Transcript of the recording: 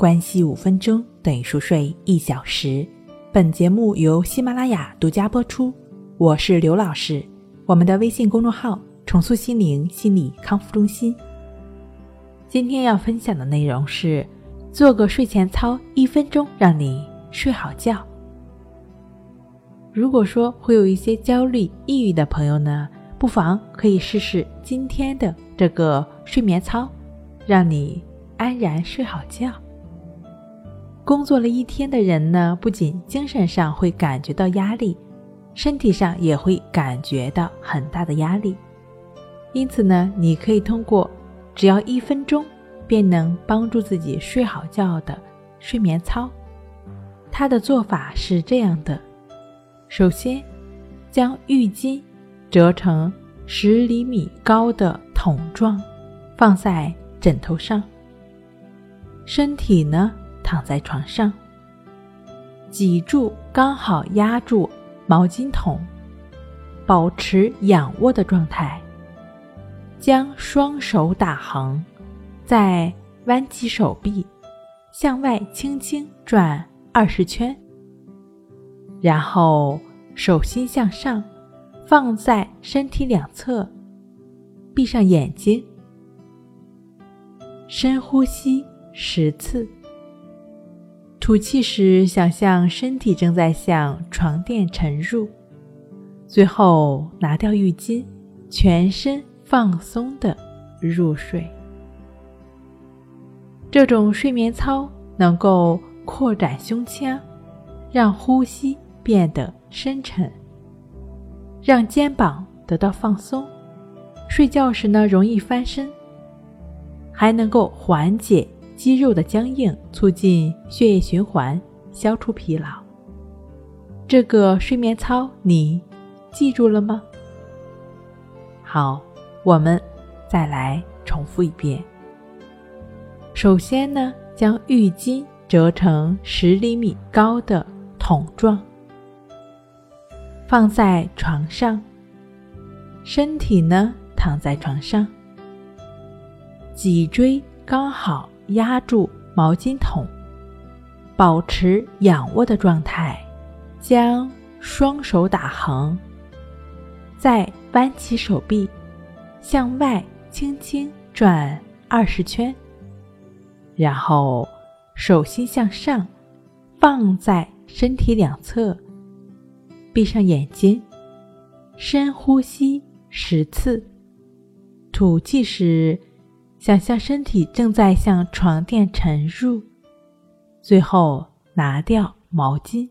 关系五分钟等于熟睡一小时。本节目由喜马拉雅独家播出。我是刘老师，我们的微信公众号“重塑心灵心理康复中心”。今天要分享的内容是：做个睡前操，一分钟让你睡好觉。如果说会有一些焦虑、抑郁的朋友呢，不妨可以试试今天的这个睡眠操，让你安然睡好觉。工作了一天的人呢，不仅精神上会感觉到压力，身体上也会感觉到很大的压力。因此呢，你可以通过只要一分钟便能帮助自己睡好觉的睡眠操。它的做法是这样的：首先，将浴巾折成十厘米高的桶状，放在枕头上，身体呢。躺在床上，脊柱刚好压住毛巾筒，保持仰卧的状态。将双手打横，再弯起手臂，向外轻轻转二十圈。然后手心向上，放在身体两侧，闭上眼睛，深呼吸十次。吐气时，想象身体正在向床垫沉入，最后拿掉浴巾，全身放松的入睡。这种睡眠操能够扩展胸腔，让呼吸变得深沉，让肩膀得到放松。睡觉时呢，容易翻身，还能够缓解。肌肉的僵硬，促进血液循环，消除疲劳。这个睡眠操你记住了吗？好，我们再来重复一遍。首先呢，将浴巾折成十厘米高的桶状，放在床上，身体呢躺在床上，脊椎刚好。压住毛巾筒，保持仰卧的状态，将双手打横，再弯起手臂，向外轻轻转二十圈，然后手心向上，放在身体两侧，闭上眼睛，深呼吸十次，吐气时。想象身体正在向床垫沉入，最后拿掉毛巾。